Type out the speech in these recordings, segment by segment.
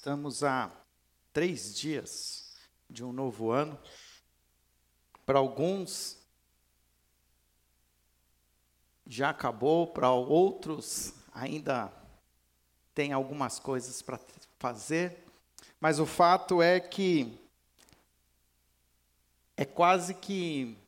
Estamos a três dias de um novo ano. Para alguns já acabou, para outros ainda tem algumas coisas para fazer, mas o fato é que é quase que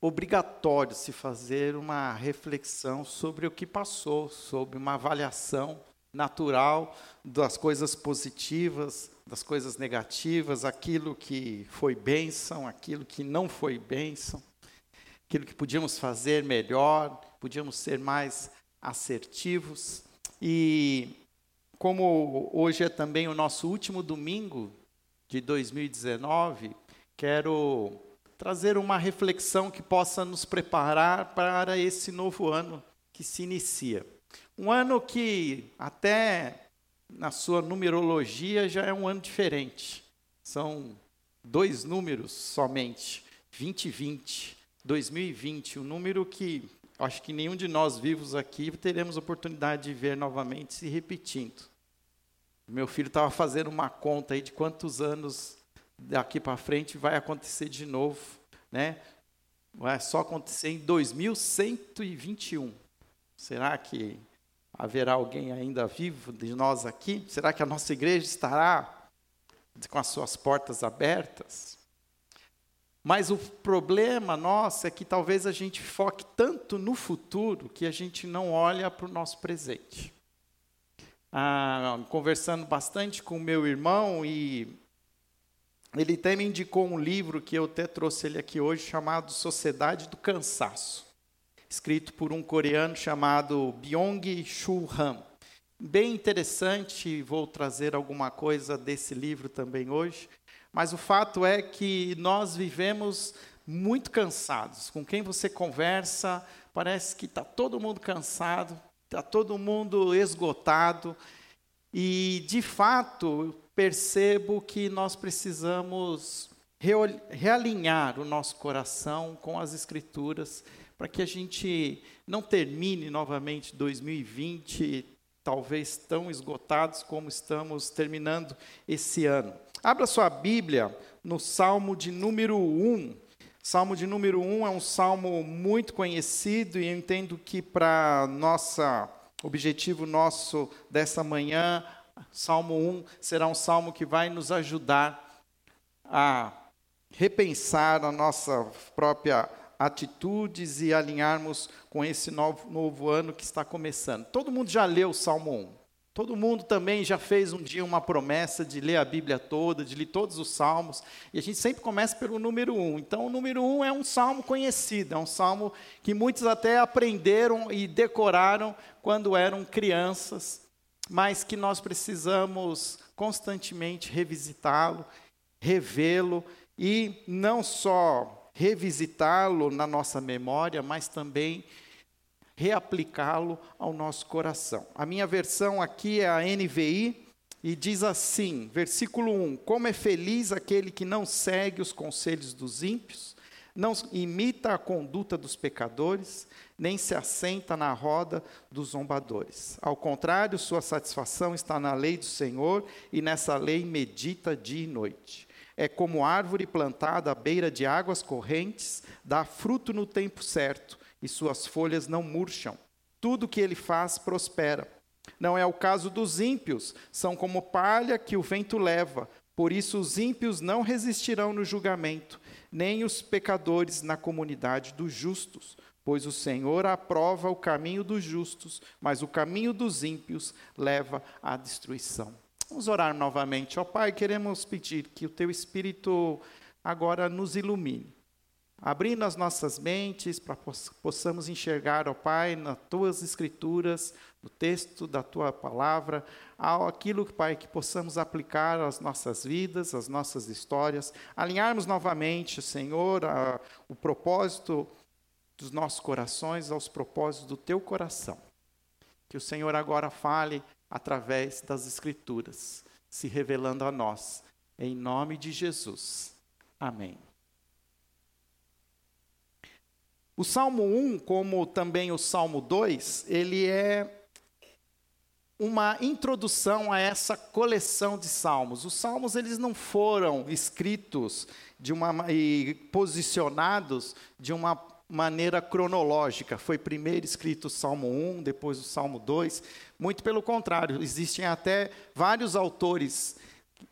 obrigatório se fazer uma reflexão sobre o que passou, sobre uma avaliação natural das coisas positivas, das coisas negativas, aquilo que foi bênção, aquilo que não foi bênção, aquilo que podíamos fazer melhor, podíamos ser mais assertivos. E como hoje é também o nosso último domingo de 2019, quero trazer uma reflexão que possa nos preparar para esse novo ano que se inicia. Um ano que, até na sua numerologia, já é um ano diferente. São dois números somente: 2020, 2020, um número que acho que nenhum de nós vivos aqui teremos oportunidade de ver novamente se repetindo. Meu filho estava fazendo uma conta aí de quantos anos daqui para frente vai acontecer de novo, né? Vai só acontecer em 2121. Será que Haverá alguém ainda vivo de nós aqui? Será que a nossa igreja estará com as suas portas abertas? Mas o problema nosso é que talvez a gente foque tanto no futuro que a gente não olha para o nosso presente. Ah, conversando bastante com meu irmão e ele até me indicou um livro que eu até trouxe ele aqui hoje chamado Sociedade do Cansaço escrito por um coreano chamado Byung-Chul Han. Bem interessante, vou trazer alguma coisa desse livro também hoje, mas o fato é que nós vivemos muito cansados. Com quem você conversa, parece que está todo mundo cansado, está todo mundo esgotado, e de fato percebo que nós precisamos realinhar o nosso coração com as Escrituras para que a gente não termine novamente 2020 talvez tão esgotados como estamos terminando esse ano. Abra sua Bíblia no Salmo de número 1. Salmo de número 1 é um salmo muito conhecido e eu entendo que para nossa objetivo nosso dessa manhã, Salmo 1 será um salmo que vai nos ajudar a repensar a nossa própria atitudes e alinharmos com esse novo, novo ano que está começando. Todo mundo já leu o Salmo 1. Todo mundo também já fez um dia uma promessa de ler a Bíblia toda, de ler todos os salmos. E a gente sempre começa pelo número 1. Então, o número 1 é um salmo conhecido, é um salmo que muitos até aprenderam e decoraram quando eram crianças, mas que nós precisamos constantemente revisitá-lo, revê-lo e não só revisitá-lo na nossa memória, mas também reaplicá-lo ao nosso coração. A minha versão aqui é a NVI e diz assim, versículo 1: Como é feliz aquele que não segue os conselhos dos ímpios, não imita a conduta dos pecadores, nem se assenta na roda dos zombadores. Ao contrário, sua satisfação está na lei do Senhor e nessa lei medita dia e noite é como árvore plantada à beira de águas correntes, dá fruto no tempo certo, e suas folhas não murcham. Tudo que ele faz prospera. Não é o caso dos ímpios, são como palha que o vento leva. Por isso os ímpios não resistirão no julgamento, nem os pecadores na comunidade dos justos. Pois o Senhor aprova o caminho dos justos, mas o caminho dos ímpios leva à destruição. Vamos orar novamente. Ó Pai, queremos pedir que o Teu Espírito agora nos ilumine, abrindo as nossas mentes para possamos enxergar, ó Pai, nas Tuas Escrituras, no texto da Tua Palavra, aquilo, Pai, que possamos aplicar às nossas vidas, às nossas histórias, alinharmos novamente, Senhor, a, o propósito dos nossos corações aos propósitos do Teu coração. Que o Senhor agora fale através das Escrituras, se revelando a nós. Em nome de Jesus. Amém. O Salmo 1, como também o Salmo 2, ele é uma introdução a essa coleção de salmos. Os salmos eles não foram escritos de uma e posicionados de uma maneira cronológica. Foi primeiro escrito o Salmo 1, depois o Salmo 2. Muito pelo contrário, existem até vários autores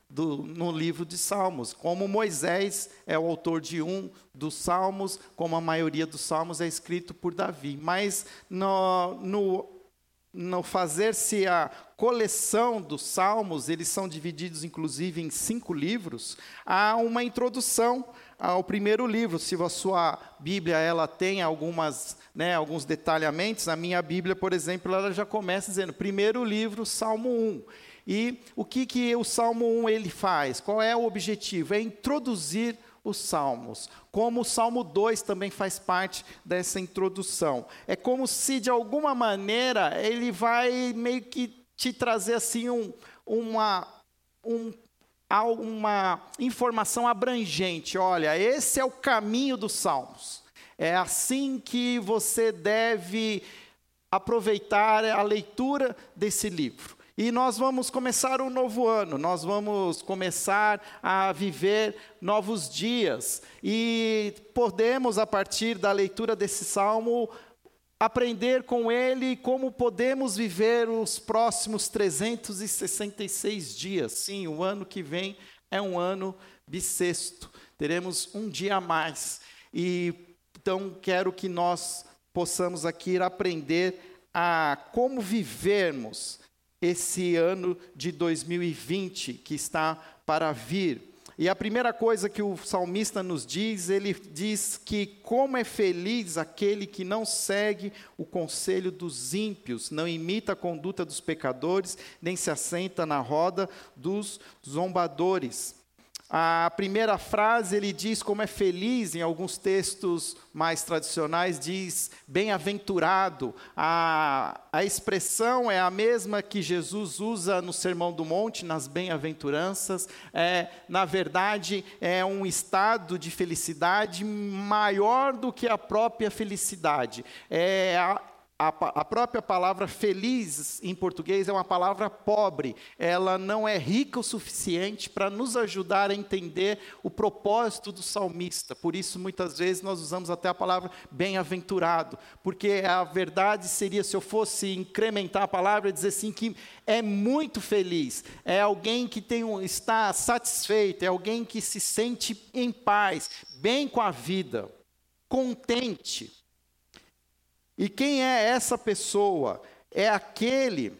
do, no livro de Salmos, como Moisés é o autor de um dos Salmos, como a maioria dos Salmos é escrito por Davi. Mas no, no, no fazer-se a coleção dos Salmos, eles são divididos inclusive em cinco livros, há uma introdução ao primeiro livro. Se a sua Bíblia ela tem algumas, né, alguns detalhamentos, a minha Bíblia, por exemplo, ela já começa dizendo: primeiro livro, Salmo 1. E o que, que o Salmo 1 ele faz? Qual é o objetivo? É introduzir os salmos. Como o Salmo 2 também faz parte dessa introdução. É como se, de alguma maneira, ele vai meio que te trazer assim um, uma, um, uma informação abrangente. Olha, esse é o caminho dos salmos. É assim que você deve aproveitar a leitura desse livro. E nós vamos começar um novo ano, nós vamos começar a viver novos dias. E podemos, a partir da leitura desse salmo, aprender com ele como podemos viver os próximos 366 dias. Sim, o ano que vem é um ano bissexto. Teremos um dia a mais. E então quero que nós possamos aqui aprender a como vivermos esse ano de 2020 que está para vir. E a primeira coisa que o salmista nos diz, ele diz que como é feliz aquele que não segue o conselho dos ímpios, não imita a conduta dos pecadores, nem se assenta na roda dos zombadores. A primeira frase ele diz como é feliz, em alguns textos mais tradicionais diz bem-aventurado. A, a expressão é a mesma que Jesus usa no Sermão do Monte, nas bem-aventuranças. É, na verdade, é um estado de felicidade maior do que a própria felicidade. É a, a, a, própria palavra feliz em português é uma palavra pobre. Ela não é rica o suficiente para nos ajudar a entender o propósito do salmista. Por isso, muitas vezes, nós usamos até a palavra bem-aventurado. Porque a verdade seria, se eu fosse incrementar a palavra, dizer assim que é muito feliz. É alguém que tem um, está satisfeito, é alguém que se sente em paz, bem com a vida, contente. E quem é essa pessoa? É aquele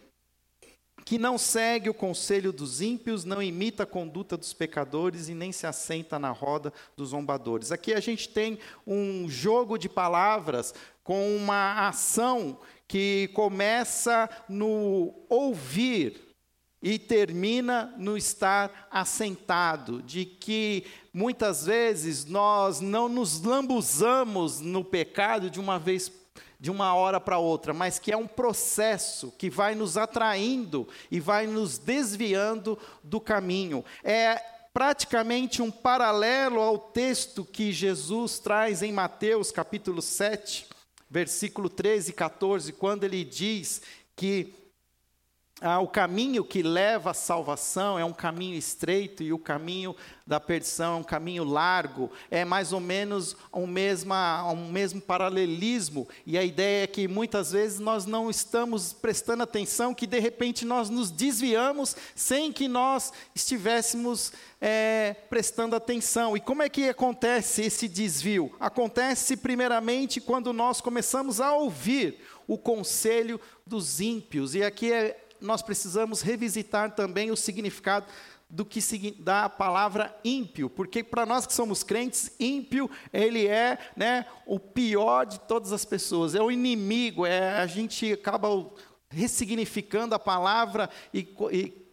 que não segue o conselho dos ímpios, não imita a conduta dos pecadores e nem se assenta na roda dos zombadores. Aqui a gente tem um jogo de palavras com uma ação que começa no ouvir e termina no estar assentado, de que muitas vezes nós não nos lambuzamos no pecado de uma vez de uma hora para outra, mas que é um processo que vai nos atraindo e vai nos desviando do caminho. É praticamente um paralelo ao texto que Jesus traz em Mateus capítulo 7, versículo 13 e 14, quando ele diz que ah, o caminho que leva à salvação é um caminho estreito e o caminho da perdição é um caminho largo. É mais ou menos um, mesma, um mesmo paralelismo. E a ideia é que muitas vezes nós não estamos prestando atenção, que de repente nós nos desviamos sem que nós estivéssemos é, prestando atenção. E como é que acontece esse desvio? Acontece primeiramente quando nós começamos a ouvir o conselho dos ímpios. E aqui é nós precisamos revisitar também o significado do que da palavra ímpio, porque para nós que somos crentes, ímpio ele é, né, o pior de todas as pessoas, é o inimigo, é a gente acaba ressignificando a palavra e, e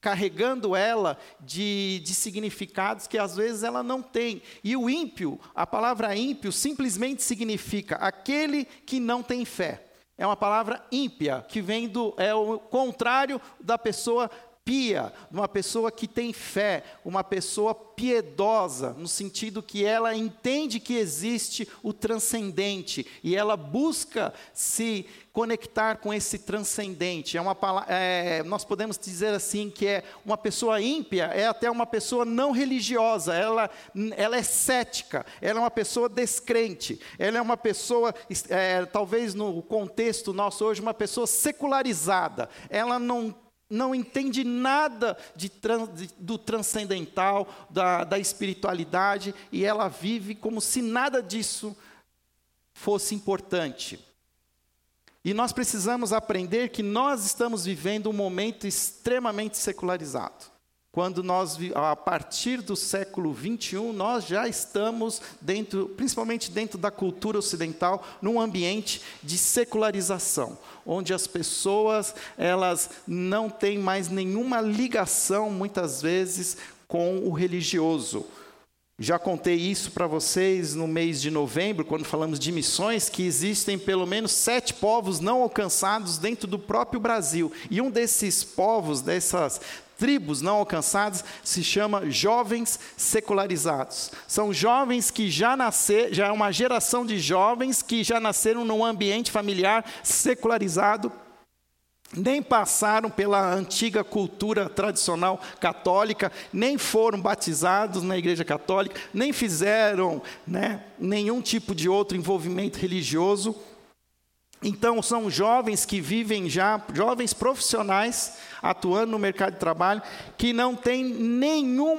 carregando ela de, de significados que às vezes ela não tem. E o ímpio, a palavra ímpio simplesmente significa aquele que não tem fé é uma palavra ímpia, que vem do é o contrário da pessoa pia, uma pessoa que tem fé, uma pessoa piedosa, no sentido que ela entende que existe o transcendente e ela busca se conectar com esse transcendente. É uma é, nós podemos dizer assim que é uma pessoa ímpia, é até uma pessoa não religiosa, ela, ela é cética, ela é uma pessoa descrente, ela é uma pessoa, é, talvez no contexto nosso hoje, uma pessoa secularizada, ela não não entende nada de, de, do transcendental, da, da espiritualidade, e ela vive como se nada disso fosse importante. E nós precisamos aprender que nós estamos vivendo um momento extremamente secularizado. Quando nós, a partir do século 21, nós já estamos dentro, principalmente dentro da cultura ocidental, num ambiente de secularização, onde as pessoas elas não têm mais nenhuma ligação, muitas vezes, com o religioso. Já contei isso para vocês no mês de novembro, quando falamos de missões, que existem pelo menos sete povos não alcançados dentro do próprio Brasil. E um desses povos, dessas tribos não alcançadas, se chama jovens secularizados. São jovens que já nasceram, já é uma geração de jovens que já nasceram num ambiente familiar secularizado nem passaram pela antiga cultura tradicional católica, nem foram batizados na Igreja Católica, nem fizeram né, nenhum tipo de outro envolvimento religioso. Então, são jovens que vivem já, jovens profissionais, atuando no mercado de trabalho, que não têm nenhum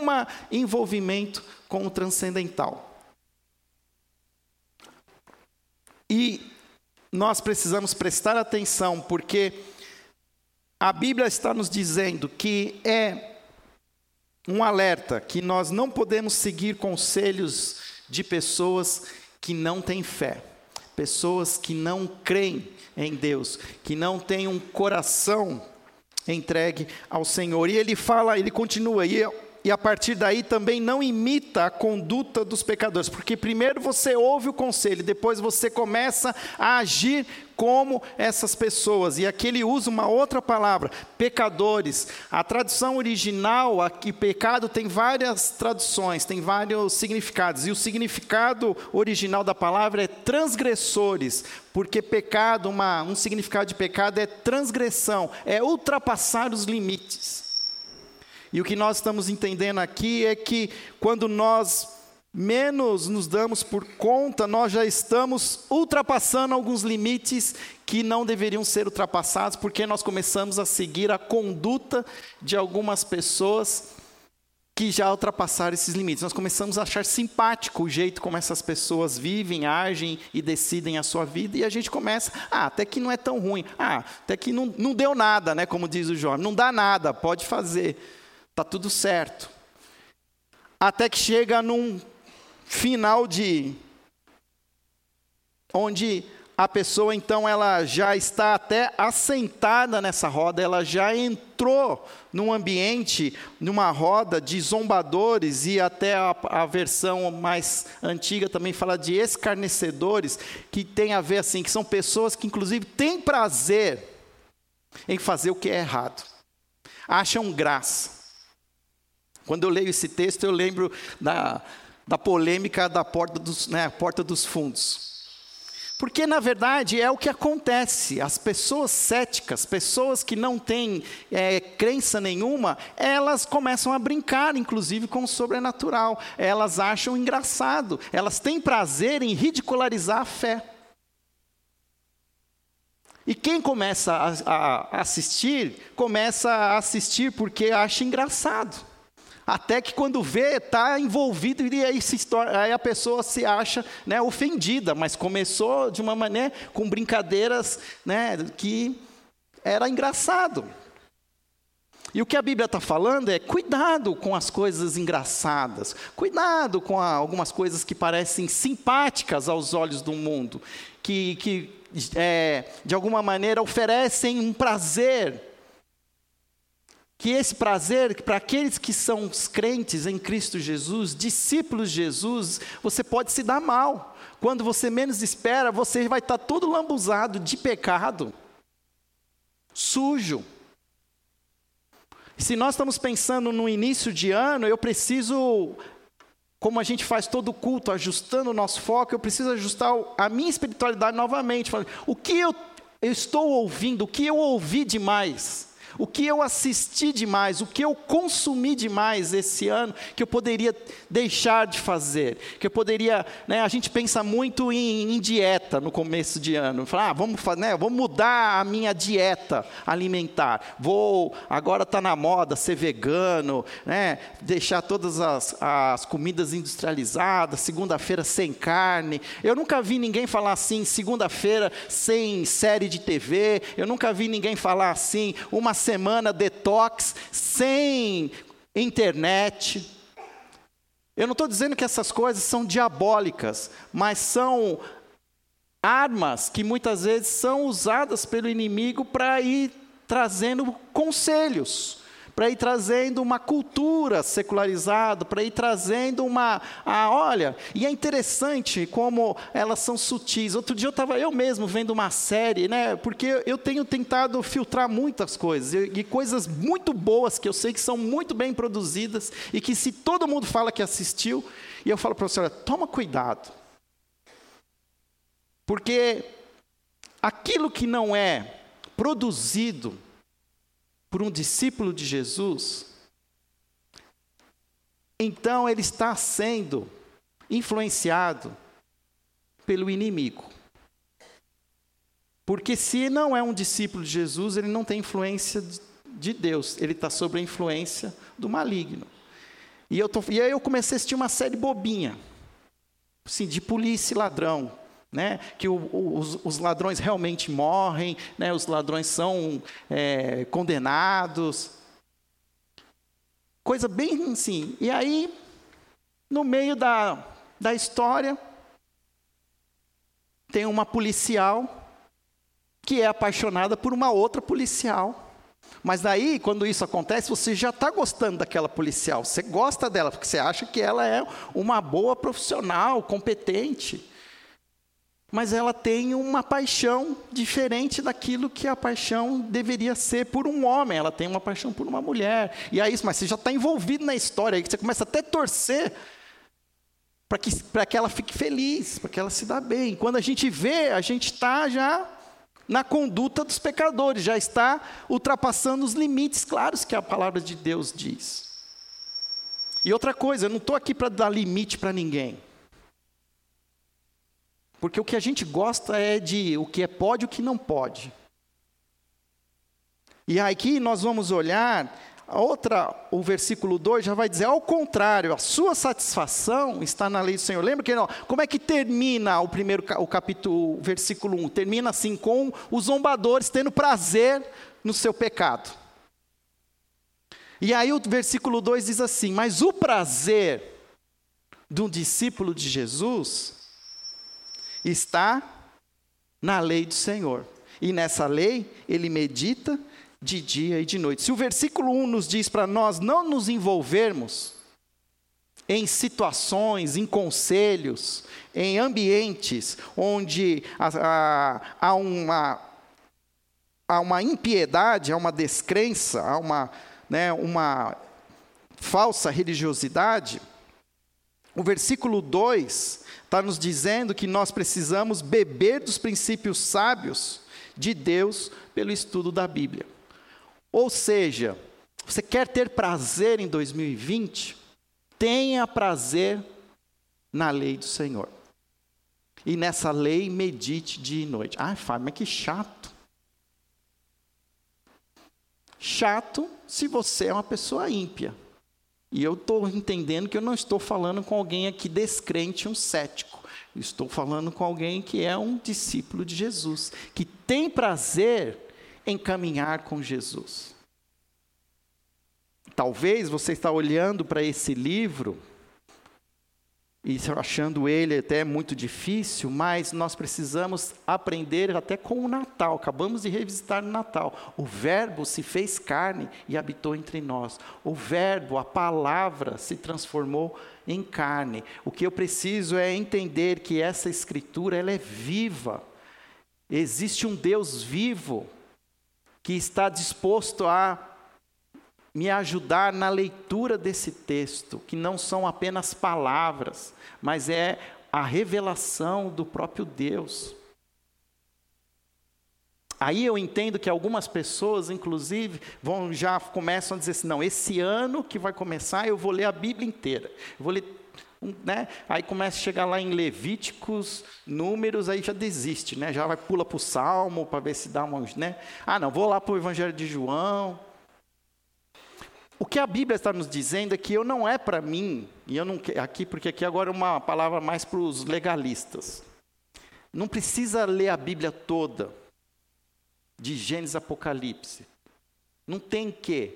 envolvimento com o transcendental. E nós precisamos prestar atenção, porque a Bíblia está nos dizendo que é um alerta que nós não podemos seguir conselhos de pessoas que não têm fé, pessoas que não creem em Deus, que não têm um coração entregue ao Senhor. E ele fala, ele continua, e e a partir daí também não imita a conduta dos pecadores, porque primeiro você ouve o conselho, depois você começa a agir como essas pessoas. E aqui ele usa uma outra palavra, pecadores. A tradução original, aqui pecado tem várias traduções, tem vários significados. E o significado original da palavra é transgressores, porque pecado, uma, um significado de pecado é transgressão, é ultrapassar os limites. E o que nós estamos entendendo aqui é que quando nós menos nos damos por conta, nós já estamos ultrapassando alguns limites que não deveriam ser ultrapassados, porque nós começamos a seguir a conduta de algumas pessoas que já ultrapassaram esses limites. Nós começamos a achar simpático o jeito como essas pessoas vivem, agem e decidem a sua vida, e a gente começa, ah, até que não é tão ruim, ah, até que não, não deu nada, né, como diz o jovem, não dá nada, pode fazer está tudo certo. Até que chega num final de. onde a pessoa então ela já está até assentada nessa roda, ela já entrou num ambiente, numa roda de zombadores e até a, a, versão mais antiga também fala de escarnecedores, que tem a ver assim, que são pessoas que inclusive têm prazer em fazer o que é errado. Acham graça. Quando eu leio esse texto, eu lembro da, da polêmica da porta dos, né, porta dos fundos. Porque, na verdade, é o que acontece. As pessoas céticas, pessoas que não têm é, crença nenhuma, elas começam a brincar, inclusive, com o sobrenatural. Elas acham engraçado. Elas têm prazer em ridicularizar a fé. E quem começa a, a assistir, começa a assistir porque acha engraçado. Até que quando vê, está envolvido e aí, aí, a pessoa se acha né, ofendida, mas começou de uma maneira com brincadeiras né, que era engraçado. E o que a Bíblia está falando é cuidado com as coisas engraçadas, cuidado com a, algumas coisas que parecem simpáticas aos olhos do mundo, que, que é, de alguma maneira oferecem um prazer que esse prazer, para aqueles que são os crentes em Cristo Jesus, discípulos de Jesus, você pode se dar mal. Quando você menos espera, você vai estar todo lambuzado de pecado, sujo, Se nós estamos pensando no início de ano, eu preciso, como a gente faz todo culto, ajustando o nosso foco, eu preciso ajustar a minha espiritualidade novamente. O que eu, eu estou ouvindo, o que eu ouvi demais? O que eu assisti demais, o que eu consumi demais esse ano, que eu poderia deixar de fazer, que eu poderia, né, a gente pensa muito em, em dieta no começo de ano, fala, ah, vamos, né, vamos mudar a minha dieta alimentar, vou, agora está na moda ser vegano, né, deixar todas as, as comidas industrializadas, segunda-feira sem carne, eu nunca vi ninguém falar assim, segunda-feira sem série de TV, eu nunca vi ninguém falar assim, uma semana detox, sem internet. Eu não estou dizendo que essas coisas são diabólicas, mas são armas que muitas vezes são usadas pelo inimigo para ir trazendo conselhos para ir trazendo uma cultura secularizada, para ir trazendo uma. Ah, olha, e é interessante como elas são sutis. Outro dia eu estava eu mesmo vendo uma série, né? Porque eu tenho tentado filtrar muitas coisas, e, coisas muito boas que eu sei que são muito bem produzidas, e que se todo mundo fala que assistiu, e eu falo para você, olha, toma cuidado. Porque aquilo que não é produzido por um discípulo de Jesus, então ele está sendo influenciado pelo inimigo. Porque se não é um discípulo de Jesus, ele não tem influência de Deus, ele está sob a influência do maligno. E, eu tô, e aí eu comecei a assistir uma série bobinha, assim, de polícia e ladrão né, que o, os, os, ladrões realmente morrem, né, os ladrões são é, condenados. Coisa bem assim. E aí, no meio da, da história, tem uma policial que é apaixonada por uma outra policial. Mas daí, quando isso acontece, você já está gostando daquela policial. Você gosta dela, porque você acha que ela é uma boa profissional, competente mas ela tem uma paixão diferente daquilo que a paixão deveria ser por um homem. Ela tem uma paixão por uma mulher. E aí, mas você já está envolvido na história, aí você começa até a torcer para que, que ela fique feliz, para que ela se dá bem. Quando a gente vê, a gente está já na conduta dos pecadores, já está ultrapassando os limites claros que a palavra de Deus diz. E outra coisa, eu não estou aqui para dar limite para ninguém. Porque o que a gente gosta é de o que é pode e o que não pode. E aqui nós vamos olhar, a outra, o versículo 2 já vai dizer, ao contrário, a sua satisfação está na lei do Senhor. Lembra que não, como é que termina o primeiro o capítulo, versículo 1? Termina assim com os zombadores tendo prazer no seu pecado. E aí o versículo 2 diz assim: "Mas o prazer de um discípulo de Jesus está na lei do Senhor. E nessa lei ele medita de dia e de noite. Se o versículo 1 nos diz para nós não nos envolvermos em situações, em conselhos, em ambientes onde há, uma, há uma impiedade, há uma descrença, há uma, né, uma falsa religiosidade, o versículo 2 está nos dizendo que nós precisamos beber dos princípios sábios de Deus pelo estudo da Bíblia. Ou seja, você quer ter prazer em 2020? Tenha prazer na lei do Senhor. E nessa lei medite dia e noite. Ah, Fábio, mas que chato. Chato se você é uma pessoa ímpia. E eu estou entendendo que eu não estou falando com alguém aqui descrente, um cético. estou falando com alguém que é um discípulo de Jesus, que tem prazer em caminhar com Jesus. Talvez você está olhando para esse livro e achando ele até muito difícil, mas nós precisamos aprender até com o Natal. Acabamos de revisitar o Natal. O Verbo se fez carne e habitou entre nós. O Verbo, a palavra, se transformou em carne. O que eu preciso é entender que essa escritura ela é viva. Existe um Deus vivo que está disposto a me ajudar na leitura desse texto, que não são apenas palavras, mas é a revelação do próprio Deus. Aí eu entendo que algumas pessoas, inclusive, vão já começam a dizer assim: não, esse ano que vai começar, eu vou ler a Bíblia inteira. Vou ler, né? Aí começa a chegar lá em Levíticos, Números, aí já desiste, né? Já vai pula para o Salmo para ver se dá uma, né? Ah, não, vou lá para o Evangelho de João. O que a Bíblia está nos dizendo é que eu não é para mim, e eu não aqui porque aqui agora é uma palavra mais para os legalistas. Não precisa ler a Bíblia toda, de Gênesis Apocalipse. Não tem que.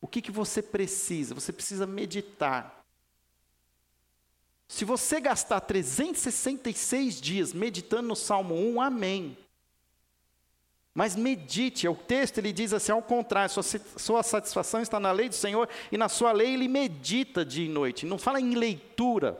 O que, que você precisa? Você precisa meditar. Se você gastar 366 dias meditando no Salmo 1, amém. Mas medite, o texto ele diz assim, ao contrário, sua, sua satisfação está na lei do Senhor e na sua lei ele medita dia e noite. Não fala em leitura.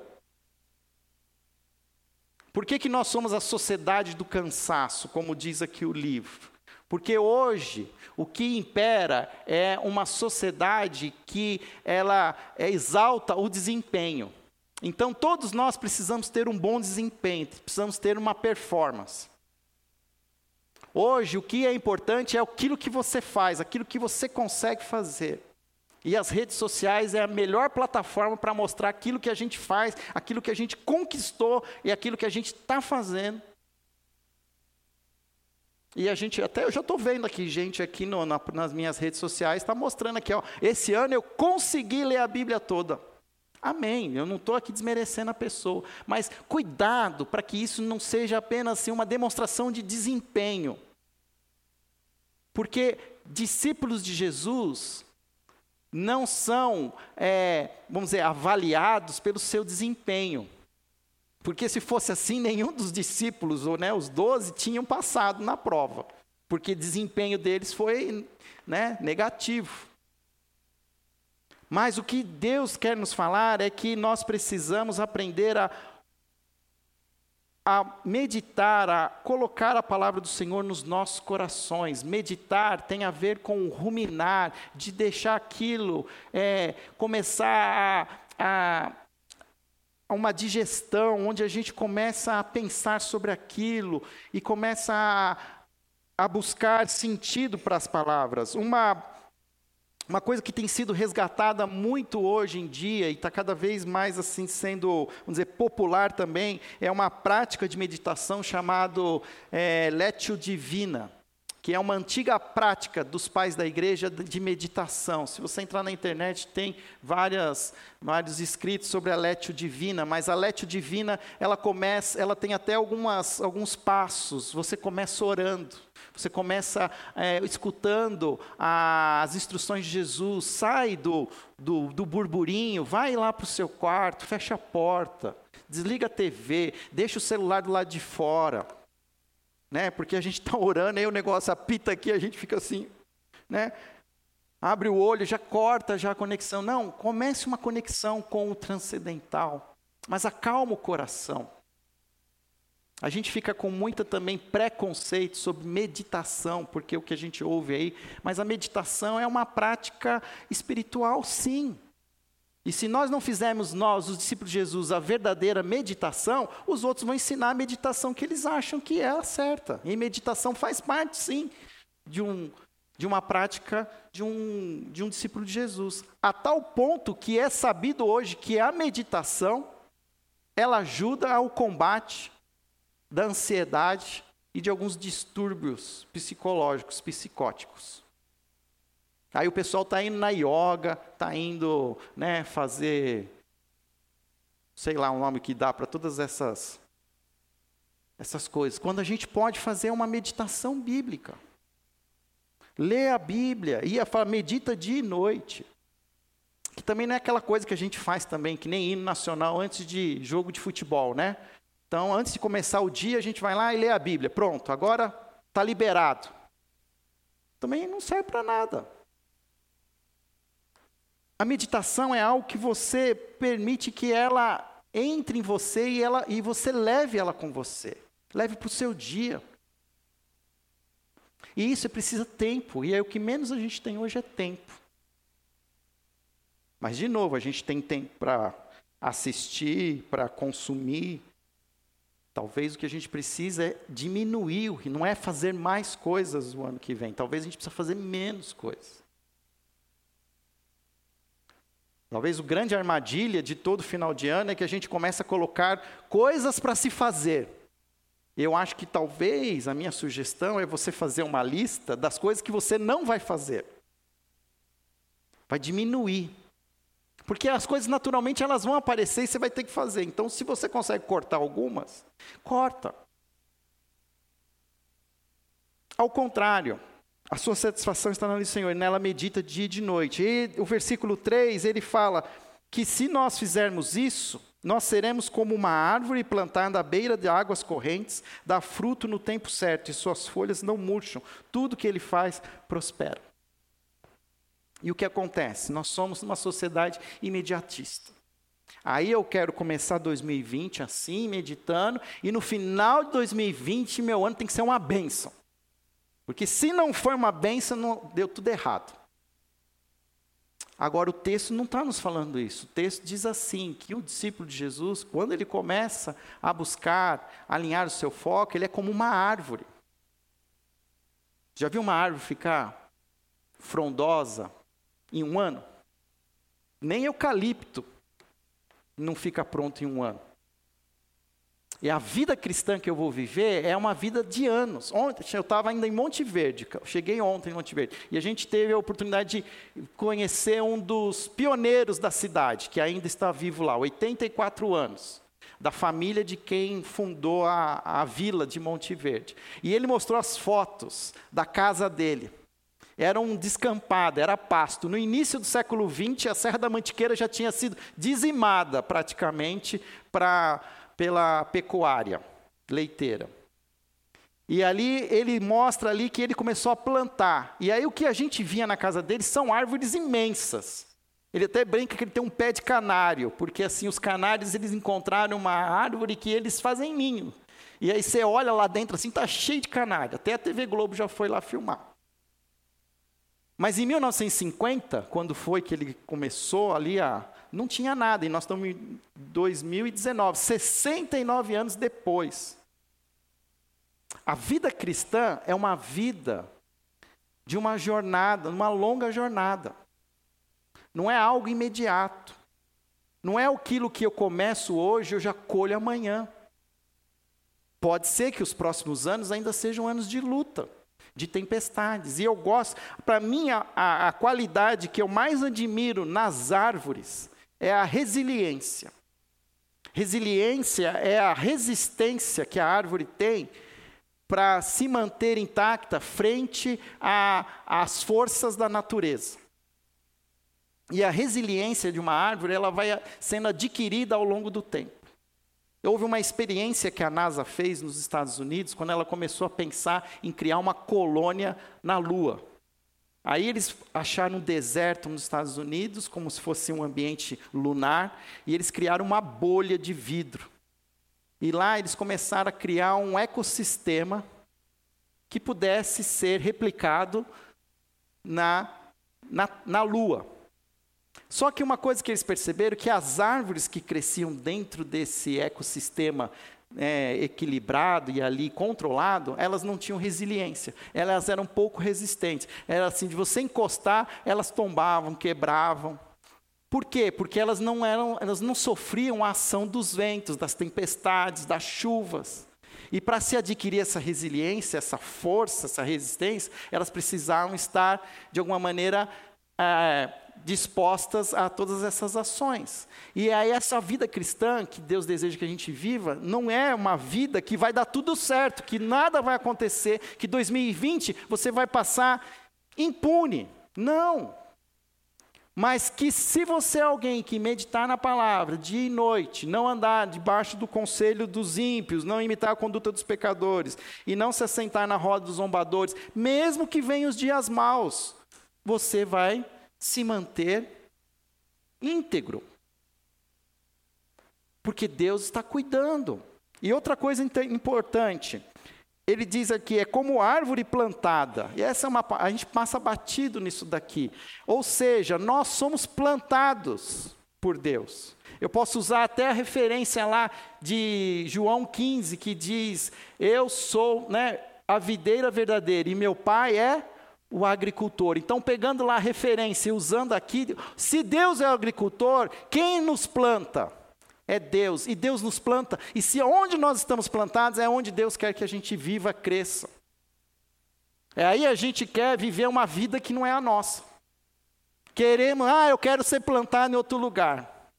Por que, que nós somos a sociedade do cansaço, como diz aqui o livro? Porque hoje o que impera é uma sociedade que ela exalta o desempenho. Então todos nós precisamos ter um bom desempenho, precisamos ter uma performance. Hoje, o que é importante é aquilo que você faz, aquilo que você consegue fazer. E as redes sociais é a melhor plataforma para mostrar aquilo que a gente faz, aquilo que a gente conquistou e aquilo que a gente está fazendo. E a gente, até eu já estou vendo aqui, gente aqui no, na, nas minhas redes sociais, está mostrando aqui, ó, esse ano eu consegui ler a Bíblia toda. Amém. Eu não estou aqui desmerecendo a pessoa, mas cuidado para que isso não seja apenas assim, uma demonstração de desempenho. Porque discípulos de Jesus não são, é, vamos dizer, avaliados pelo seu desempenho. Porque se fosse assim, nenhum dos discípulos, ou né, os doze, tinham passado na prova. Porque o desempenho deles foi né, negativo. Mas o que Deus quer nos falar é que nós precisamos aprender a, a meditar, a colocar a palavra do Senhor nos nossos corações. Meditar tem a ver com ruminar, de deixar aquilo é, começar a, a uma digestão, onde a gente começa a pensar sobre aquilo e começa a, a buscar sentido para as palavras. Uma uma coisa que tem sido resgatada muito hoje em dia e está cada vez mais assim sendo, vamos dizer, popular também, é uma prática de meditação chamado é, Letio Divina, que é uma antiga prática dos pais da igreja de meditação. Se você entrar na internet, tem várias, vários escritos sobre a Letio Divina, mas a Letio Divina, ela começa, ela tem até algumas, alguns passos. Você começa orando. Você começa é, escutando a, as instruções de Jesus, sai do, do, do burburinho, vai lá para o seu quarto, fecha a porta, desliga a TV, deixa o celular do lado de fora. Né? Porque a gente está orando, aí o negócio apita aqui, a gente fica assim, né? Abre o olho, já corta já a conexão. Não, comece uma conexão com o transcendental, mas acalma o coração. A gente fica com muita também preconceito sobre meditação, porque é o que a gente ouve aí, mas a meditação é uma prática espiritual, sim. E se nós não fizermos, nós, os discípulos de Jesus, a verdadeira meditação, os outros vão ensinar a meditação que eles acham que é a certa. E meditação faz parte, sim, de, um, de uma prática de um, de um discípulo de Jesus. A tal ponto que é sabido hoje que a meditação, ela ajuda ao combate da ansiedade e de alguns distúrbios psicológicos, psicóticos. Aí o pessoal está indo na yoga, está indo né, fazer, sei lá um nome que dá para todas essas, essas coisas. Quando a gente pode fazer uma meditação bíblica. Lê a Bíblia, ia medita dia e noite. Que também não é aquela coisa que a gente faz também, que nem hino nacional antes de jogo de futebol, né? Então, antes de começar o dia, a gente vai lá e lê a Bíblia. Pronto, agora está liberado. Também não serve para nada. A meditação é algo que você permite que ela entre em você e, ela, e você leve ela com você. Leve para o seu dia. E isso precisa tempo. E é o que menos a gente tem hoje é tempo. Mas, de novo, a gente tem tempo para assistir, para consumir. Talvez o que a gente precisa é diminuir, não é fazer mais coisas no ano que vem. Talvez a gente precisa fazer menos coisas. Talvez o grande armadilha de todo final de ano é que a gente começa a colocar coisas para se fazer. Eu acho que talvez a minha sugestão é você fazer uma lista das coisas que você não vai fazer. Vai diminuir. Porque as coisas naturalmente elas vão aparecer e você vai ter que fazer. Então, se você consegue cortar algumas, corta. Ao contrário, a sua satisfação está na lei do Senhor, nela medita dia e de noite. E o versículo 3, ele fala que se nós fizermos isso, nós seremos como uma árvore plantada à beira de águas correntes, dá fruto no tempo certo, e suas folhas não murcham. Tudo que ele faz prospera. E o que acontece? Nós somos uma sociedade imediatista. Aí eu quero começar 2020 assim, meditando, e no final de 2020, meu ano tem que ser uma bênção. Porque se não for uma bênção, não, deu tudo errado. Agora, o texto não está nos falando isso. O texto diz assim: que o discípulo de Jesus, quando ele começa a buscar alinhar o seu foco, ele é como uma árvore. Já viu uma árvore ficar frondosa, em um ano. Nem eucalipto não fica pronto em um ano. E a vida cristã que eu vou viver é uma vida de anos. Ontem, eu estava ainda em Monte Verde, cheguei ontem em Monte Verde, e a gente teve a oportunidade de conhecer um dos pioneiros da cidade, que ainda está vivo lá, 84 anos, da família de quem fundou a, a vila de Monte Verde. E ele mostrou as fotos da casa dele. Era um descampado, era pasto. No início do século XX, a Serra da Mantiqueira já tinha sido dizimada praticamente pra, pela pecuária leiteira. E ali ele mostra ali que ele começou a plantar. E aí o que a gente via na casa dele são árvores imensas. Ele até brinca que ele tem um pé de canário, porque assim os canários eles encontraram uma árvore que eles fazem ninho. E aí você olha lá dentro assim, tá cheio de canário. Até a TV Globo já foi lá filmar. Mas em 1950, quando foi que ele começou ali a. Não tinha nada, e nós estamos em 2019, 69 anos depois. A vida cristã é uma vida de uma jornada, uma longa jornada. Não é algo imediato. Não é aquilo que eu começo hoje, eu já colho amanhã. Pode ser que os próximos anos ainda sejam anos de luta de tempestades. E eu gosto, para mim, a, a, a qualidade que eu mais admiro nas árvores é a resiliência. Resiliência é a resistência que a árvore tem para se manter intacta frente às forças da natureza. E a resiliência de uma árvore, ela vai sendo adquirida ao longo do tempo. Houve uma experiência que a NASA fez nos Estados Unidos quando ela começou a pensar em criar uma colônia na Lua. Aí eles acharam um deserto nos Estados Unidos, como se fosse um ambiente lunar, e eles criaram uma bolha de vidro. E lá eles começaram a criar um ecossistema que pudesse ser replicado na, na, na Lua. Só que uma coisa que eles perceberam que as árvores que cresciam dentro desse ecossistema é, equilibrado e ali controlado, elas não tinham resiliência, elas eram pouco resistentes. Era assim, de você encostar, elas tombavam, quebravam. Por quê? Porque elas não eram, elas não sofriam a ação dos ventos, das tempestades, das chuvas. E para se adquirir essa resiliência, essa força, essa resistência, elas precisavam estar, de alguma maneira, é, dispostas a todas essas ações. E aí essa vida cristã que Deus deseja que a gente viva, não é uma vida que vai dar tudo certo, que nada vai acontecer, que 2020 você vai passar impune. Não. Mas que se você é alguém que meditar na palavra dia e noite, não andar debaixo do conselho dos ímpios, não imitar a conduta dos pecadores e não se assentar na roda dos zombadores, mesmo que venham os dias maus, você vai se manter íntegro. Porque Deus está cuidando. E outra coisa importante, ele diz aqui, é como árvore plantada. E essa é uma a gente passa batido nisso daqui. Ou seja, nós somos plantados por Deus. Eu posso usar até a referência lá de João 15 que diz: "Eu sou, né, a videira verdadeira e meu pai é o agricultor". Então, pegando lá a referência e usando aqui, se Deus é o agricultor, quem nos planta? É Deus, e Deus nos planta, e se onde nós estamos plantados é onde Deus quer que a gente viva, cresça. É aí a gente quer viver uma vida que não é a nossa. Queremos, ah, eu quero ser plantado em outro lugar.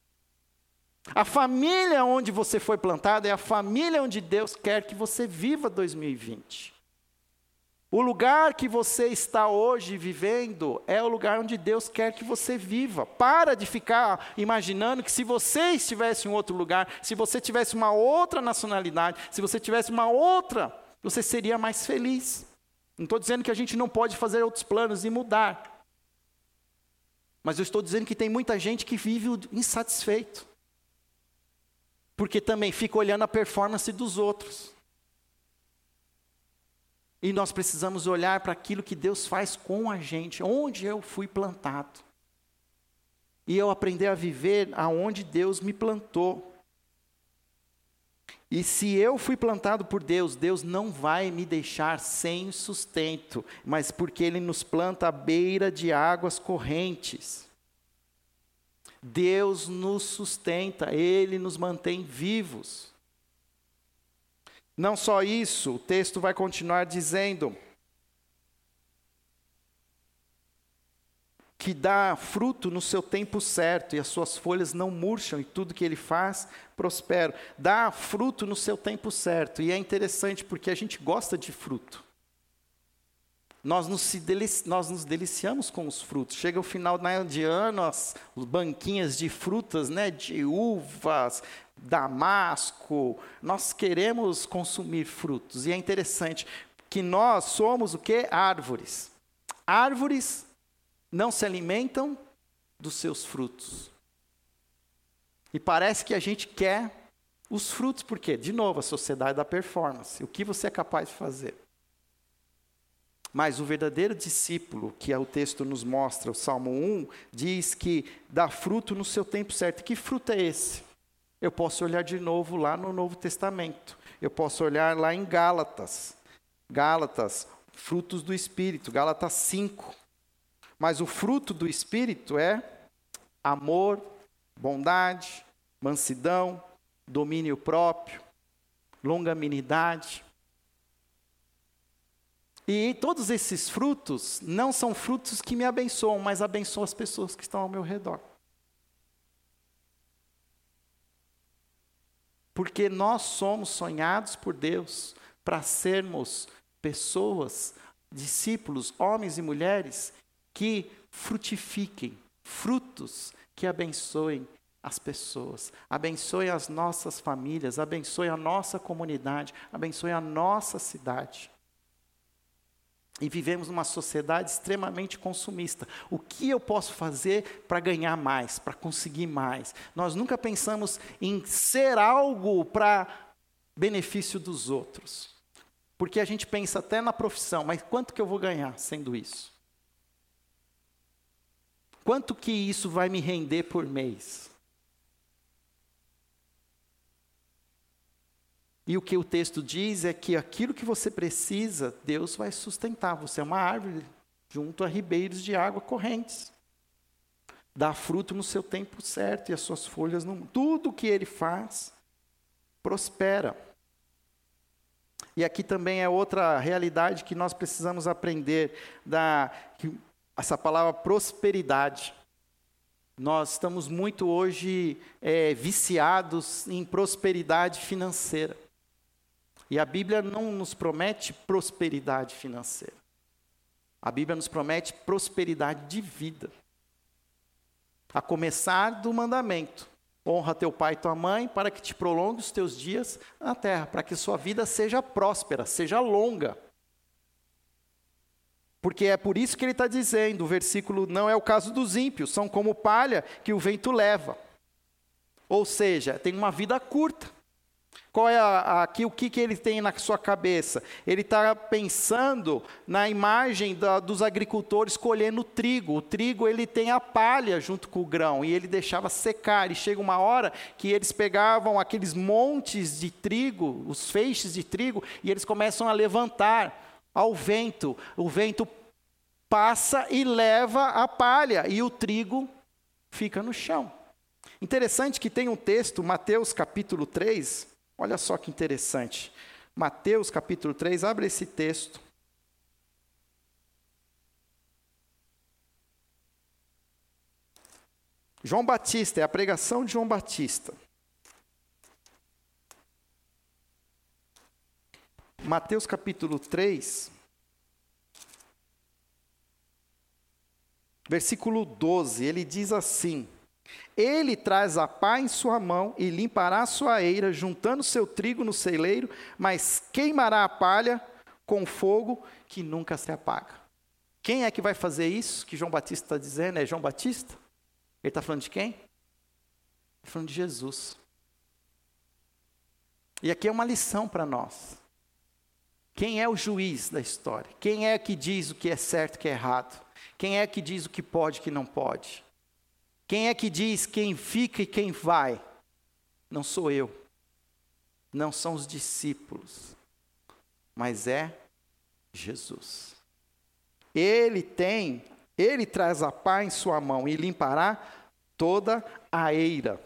A família onde você foi plantado é a família onde Deus quer que você viva 2020. O lugar que você está hoje vivendo é o lugar onde Deus quer que você viva. Para de ficar imaginando que se você estivesse em outro lugar, se você tivesse uma outra nacionalidade, se você tivesse uma outra, você seria mais feliz. Não estou dizendo que a gente não pode fazer outros planos e mudar. Mas eu estou dizendo que tem muita gente que vive insatisfeito. Porque também fica olhando a performance dos outros. E nós precisamos olhar para aquilo que Deus faz com a gente, onde eu fui plantado. E eu aprender a viver aonde Deus me plantou. E se eu fui plantado por Deus, Deus não vai me deixar sem sustento, mas porque Ele nos planta à beira de águas correntes. Deus nos sustenta, Ele nos mantém vivos. Não só isso, o texto vai continuar dizendo que dá fruto no seu tempo certo e as suas folhas não murcham e tudo que ele faz prospera. Dá fruto no seu tempo certo e é interessante porque a gente gosta de fruto. Nós nos, delici nós nos deliciamos com os frutos. Chega o final de ano, as banquinhas de frutas, né, de uvas, damasco, nós queremos consumir frutos. E é interessante que nós somos o que? Árvores. Árvores não se alimentam dos seus frutos. E parece que a gente quer os frutos, porque, de novo, a sociedade da performance. O que você é capaz de fazer? Mas o verdadeiro discípulo, que é o texto nos mostra, o Salmo 1, diz que dá fruto no seu tempo certo. Que fruto é esse? Eu posso olhar de novo lá no Novo Testamento. Eu posso olhar lá em Gálatas. Gálatas, frutos do Espírito, Gálatas 5. Mas o fruto do Espírito é amor, bondade, mansidão, domínio próprio, longanimidade. E todos esses frutos não são frutos que me abençoam, mas abençoam as pessoas que estão ao meu redor. Porque nós somos sonhados por Deus para sermos pessoas, discípulos, homens e mulheres que frutifiquem frutos que abençoem as pessoas, abençoe as nossas famílias, abençoe a nossa comunidade, abençoe a nossa cidade. E vivemos numa sociedade extremamente consumista. O que eu posso fazer para ganhar mais, para conseguir mais? Nós nunca pensamos em ser algo para benefício dos outros. Porque a gente pensa até na profissão, mas quanto que eu vou ganhar sendo isso? Quanto que isso vai me render por mês? E o que o texto diz é que aquilo que você precisa, Deus vai sustentar. Você é uma árvore junto a ribeiros de água correntes. Dá fruto no seu tempo certo e as suas folhas não. Tudo que ele faz prospera. E aqui também é outra realidade que nós precisamos aprender da essa palavra prosperidade. Nós estamos muito hoje é, viciados em prosperidade financeira. E a Bíblia não nos promete prosperidade financeira. A Bíblia nos promete prosperidade de vida. A começar do mandamento: honra teu pai e tua mãe, para que te prolongue os teus dias na terra, para que sua vida seja próspera, seja longa. Porque é por isso que ele está dizendo, o versículo não é o caso dos ímpios, são como palha que o vento leva. Ou seja, tem uma vida curta. Qual é a, aqui o que, que ele tem na sua cabeça? Ele está pensando na imagem da, dos agricultores colhendo trigo. O trigo ele tem a palha junto com o grão e ele deixava secar. E chega uma hora que eles pegavam aqueles montes de trigo, os feixes de trigo, e eles começam a levantar ao vento. O vento passa e leva a palha e o trigo fica no chão. Interessante que tem um texto, Mateus capítulo 3, olha só que interessante. Mateus capítulo 3, abre esse texto. João Batista, é a pregação de João Batista. Mateus capítulo 3, versículo 12, ele diz assim: ele traz a pá em sua mão e limpará a sua eira, juntando seu trigo no celeiro, mas queimará a palha com fogo que nunca se apaga. Quem é que vai fazer isso que João Batista está dizendo? É João Batista? Ele está falando de quem? Está falando de Jesus. E aqui é uma lição para nós. Quem é o juiz da história? Quem é que diz o que é certo e o que é errado? Quem é que diz o que pode e o que não pode? Quem é que diz quem fica e quem vai? Não sou eu. Não são os discípulos. Mas é Jesus. Ele tem, ele traz a pá em sua mão e limpará toda a eira.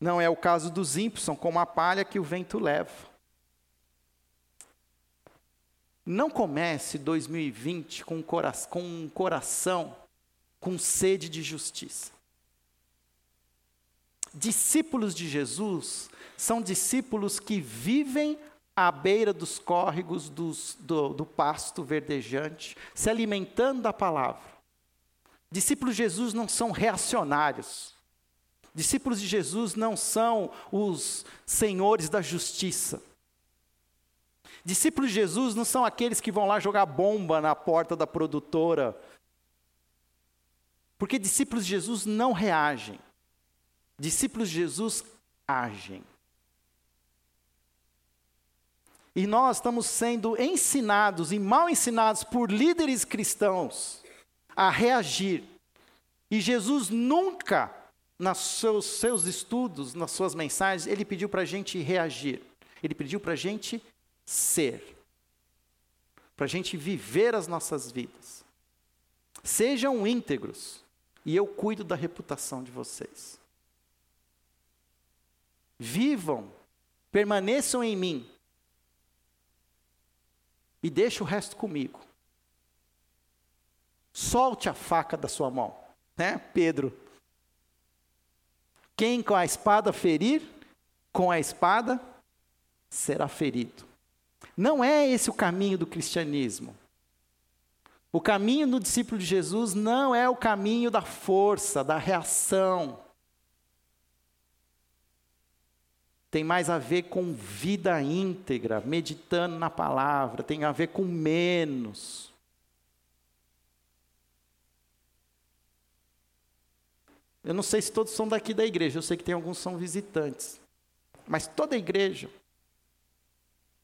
Não é o caso dos ímpios, são como a palha que o vento leva. Não comece 2020 com um, com um coração com sede de justiça. Discípulos de Jesus são discípulos que vivem à beira dos córregos dos, do, do pasto verdejante, se alimentando da palavra. Discípulos de Jesus não são reacionários. Discípulos de Jesus não são os senhores da justiça. Discípulos de Jesus não são aqueles que vão lá jogar bomba na porta da produtora. Porque discípulos de Jesus não reagem. Discípulos de Jesus agem. E nós estamos sendo ensinados e mal ensinados por líderes cristãos a reagir. E Jesus nunca, nos seus, seus estudos, nas suas mensagens, ele pediu para a gente reagir. Ele pediu para a gente ser. Para a gente viver as nossas vidas. Sejam íntegros, e eu cuido da reputação de vocês. Vivam, permaneçam em mim. E deixe o resto comigo. Solte a faca da sua mão, né, Pedro? Quem com a espada ferir, com a espada será ferido. Não é esse o caminho do cristianismo. O caminho do discípulo de Jesus não é o caminho da força, da reação. Tem mais a ver com vida íntegra, meditando na palavra, tem a ver com menos. Eu não sei se todos são daqui da igreja, eu sei que tem alguns que são visitantes. Mas toda igreja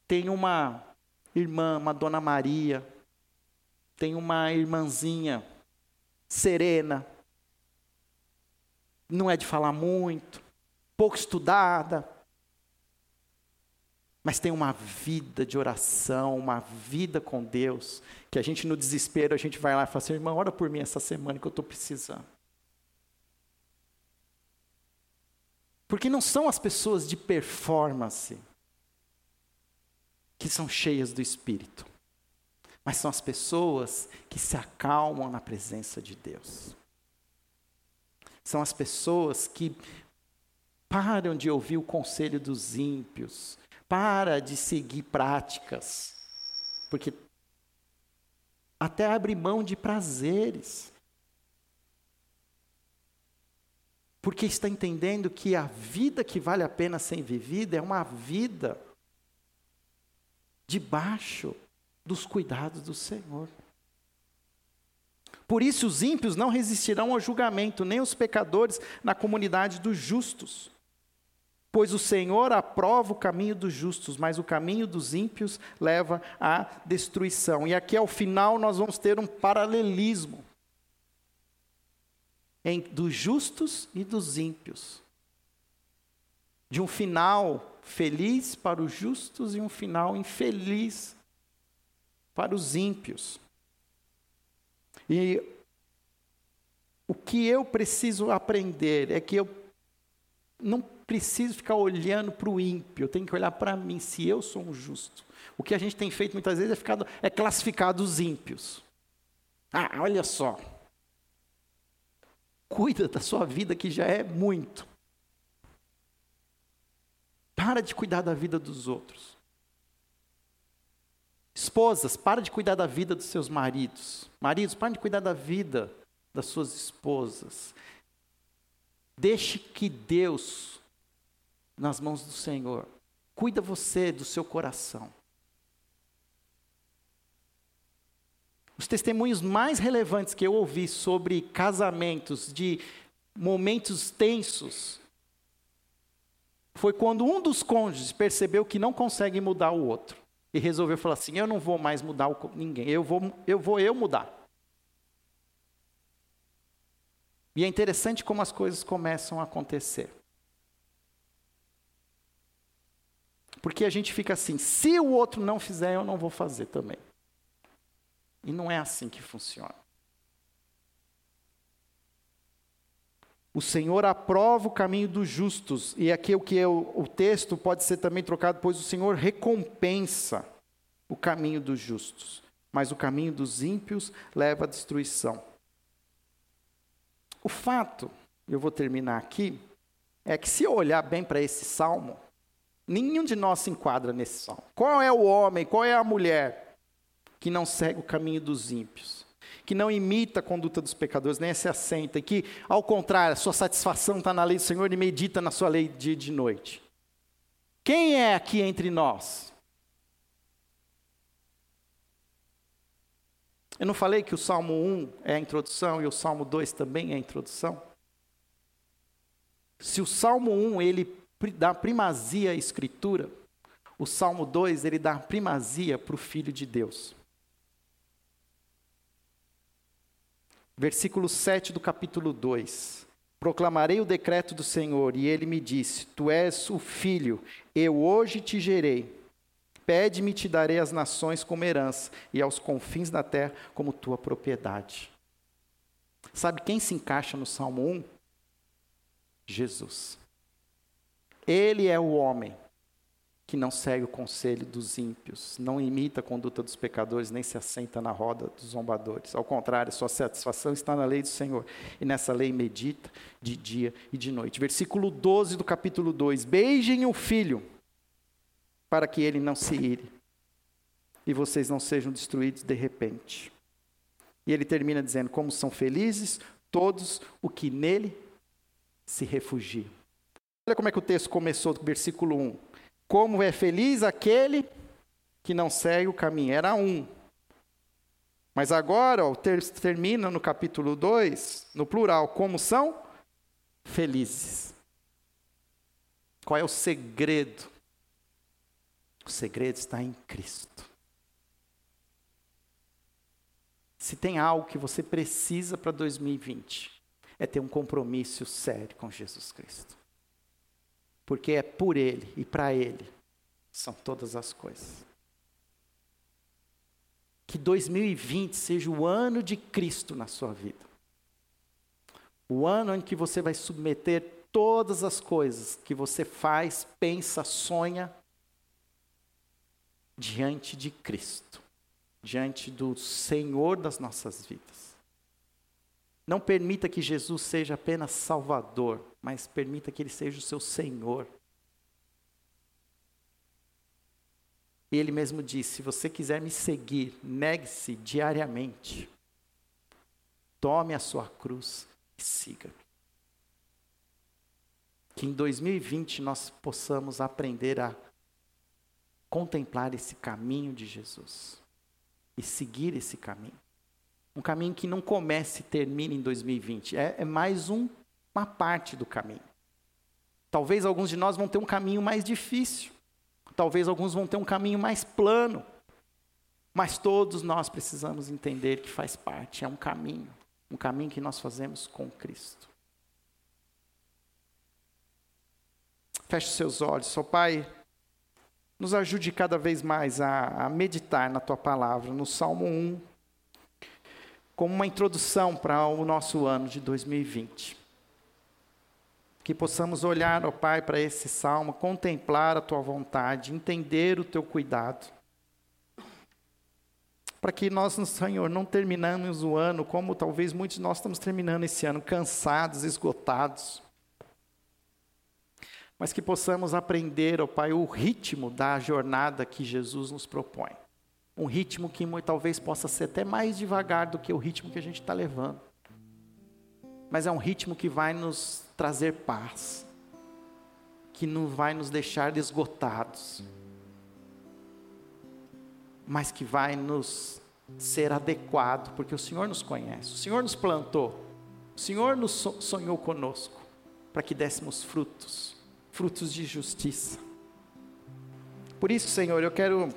tem uma irmã, uma Dona Maria, tem uma irmãzinha serena, não é de falar muito, pouco estudada, mas tem uma vida de oração, uma vida com Deus, que a gente no desespero, a gente vai lá e fala assim, irmão, ora por mim essa semana que eu estou precisando. Porque não são as pessoas de performance que são cheias do Espírito, mas são as pessoas que se acalmam na presença de Deus. São as pessoas que param de ouvir o conselho dos ímpios, para de seguir práticas, porque até abre mão de prazeres. Porque está entendendo que a vida que vale a pena ser vivida é uma vida debaixo dos cuidados do Senhor. Por isso os ímpios não resistirão ao julgamento, nem os pecadores na comunidade dos justos. Pois o Senhor aprova o caminho dos justos, mas o caminho dos ímpios leva à destruição. E aqui ao final nós vamos ter um paralelismo em, dos justos e dos ímpios. De um final feliz para os justos e um final infeliz para os ímpios. E o que eu preciso aprender é que eu não preciso ficar olhando para o ímpio, eu tenho que olhar para mim, se eu sou um justo. O que a gente tem feito muitas vezes é, ficado, é classificar os ímpios. Ah, olha só. Cuida da sua vida, que já é muito. Para de cuidar da vida dos outros. Esposas, para de cuidar da vida dos seus maridos. Maridos, para de cuidar da vida das suas esposas. Deixe que Deus, nas mãos do Senhor, cuida você do seu coração. Os testemunhos mais relevantes que eu ouvi sobre casamentos de momentos tensos foi quando um dos cônjuges percebeu que não consegue mudar o outro e resolveu falar assim: "Eu não vou mais mudar ninguém, eu vou eu vou eu mudar". E é interessante como as coisas começam a acontecer. Porque a gente fica assim: se o outro não fizer, eu não vou fazer também. E não é assim que funciona. O Senhor aprova o caminho dos justos, e aqui o que é o, o texto pode ser também trocado, pois o Senhor recompensa o caminho dos justos, mas o caminho dos ímpios leva à destruição. O fato, eu vou terminar aqui, é que se eu olhar bem para esse salmo, nenhum de nós se enquadra nesse salmo. Qual é o homem, qual é a mulher que não segue o caminho dos ímpios? Que não imita a conduta dos pecadores, nem se assenta, e que, ao contrário, a sua satisfação está na lei do Senhor e medita na sua lei dia e de noite. Quem é aqui entre nós? Eu não falei que o Salmo 1 é a introdução e o Salmo 2 também é a introdução? Se o Salmo 1 ele dá primazia à escritura, o Salmo 2 ele dá primazia para o Filho de Deus. Versículo 7 do capítulo 2. Proclamarei o decreto do Senhor, e ele me disse: Tu és o filho, eu hoje te gerei. Pede-me te darei as nações como herança, e aos confins da terra como tua propriedade. Sabe quem se encaixa no Salmo 1? Jesus. Ele é o homem que não segue o conselho dos ímpios, não imita a conduta dos pecadores, nem se assenta na roda dos zombadores. Ao contrário, sua satisfação está na lei do Senhor, e nessa lei medita de dia e de noite. Versículo 12 do capítulo 2: Beijem o filho para que ele não se ire e vocês não sejam destruídos de repente. E ele termina dizendo: Como são felizes todos o que nele se refugiam. Olha como é que o texto começou, versículo 1. Como é feliz aquele que não segue o caminho. Era um. Mas agora, ó, ter, termina no capítulo 2, no plural, como são felizes. Qual é o segredo o segredo está em Cristo. Se tem algo que você precisa para 2020, é ter um compromisso sério com Jesus Cristo. Porque é por Ele e para Ele são todas as coisas. Que 2020 seja o ano de Cristo na sua vida. O ano em que você vai submeter todas as coisas que você faz, pensa, sonha diante de Cristo, diante do Senhor das nossas vidas. Não permita que Jesus seja apenas Salvador, mas permita que Ele seja o seu Senhor. E Ele mesmo disse: se você quiser me seguir, negue-se diariamente. Tome a sua cruz e siga. Que em 2020 nós possamos aprender a contemplar esse caminho de Jesus e seguir esse caminho. Um caminho que não comece e termine em 2020, é, é mais um, uma parte do caminho. Talvez alguns de nós vão ter um caminho mais difícil. Talvez alguns vão ter um caminho mais plano. Mas todos nós precisamos entender que faz parte, é um caminho, um caminho que nós fazemos com Cristo. Feche seus olhos, seu Pai, nos ajude cada vez mais a, a meditar na Tua palavra, no Salmo 1, como uma introdução para o nosso ano de 2020. Que possamos olhar, ó Pai, para esse salmo, contemplar a Tua vontade, entender o Teu cuidado para que nós, Senhor, não terminamos o ano como talvez muitos de nós estamos terminando esse ano, cansados, esgotados. Mas que possamos aprender, ó Pai, o ritmo da jornada que Jesus nos propõe. Um ritmo que talvez possa ser até mais devagar do que o ritmo que a gente está levando. Mas é um ritmo que vai nos trazer paz, que não vai nos deixar esgotados mas que vai nos ser adequado, porque o Senhor nos conhece, o Senhor nos plantou, o Senhor nos sonhou conosco, para que dessemos frutos, frutos de justiça. Por isso, Senhor, eu quero,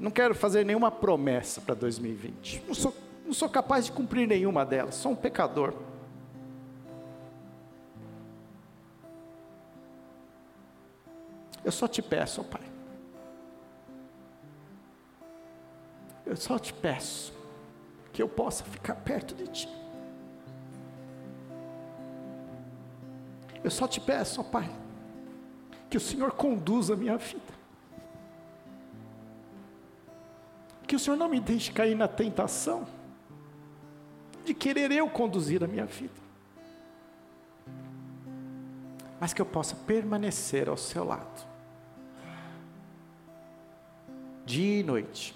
não quero fazer nenhuma promessa para 2020, não sou, não sou capaz de cumprir nenhuma delas, sou um pecador. Eu só te peço, ó Pai, Eu só te peço que eu possa ficar perto de ti. Eu só te peço, ó Pai, que o Senhor conduza a minha vida. Que o Senhor não me deixe cair na tentação de querer eu conduzir a minha vida. Mas que eu possa permanecer ao seu lado. Dia e noite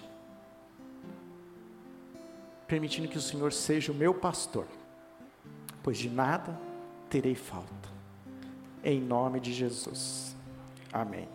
permitindo que o Senhor seja o meu pastor, pois de nada terei falta. Em nome de Jesus. Amém.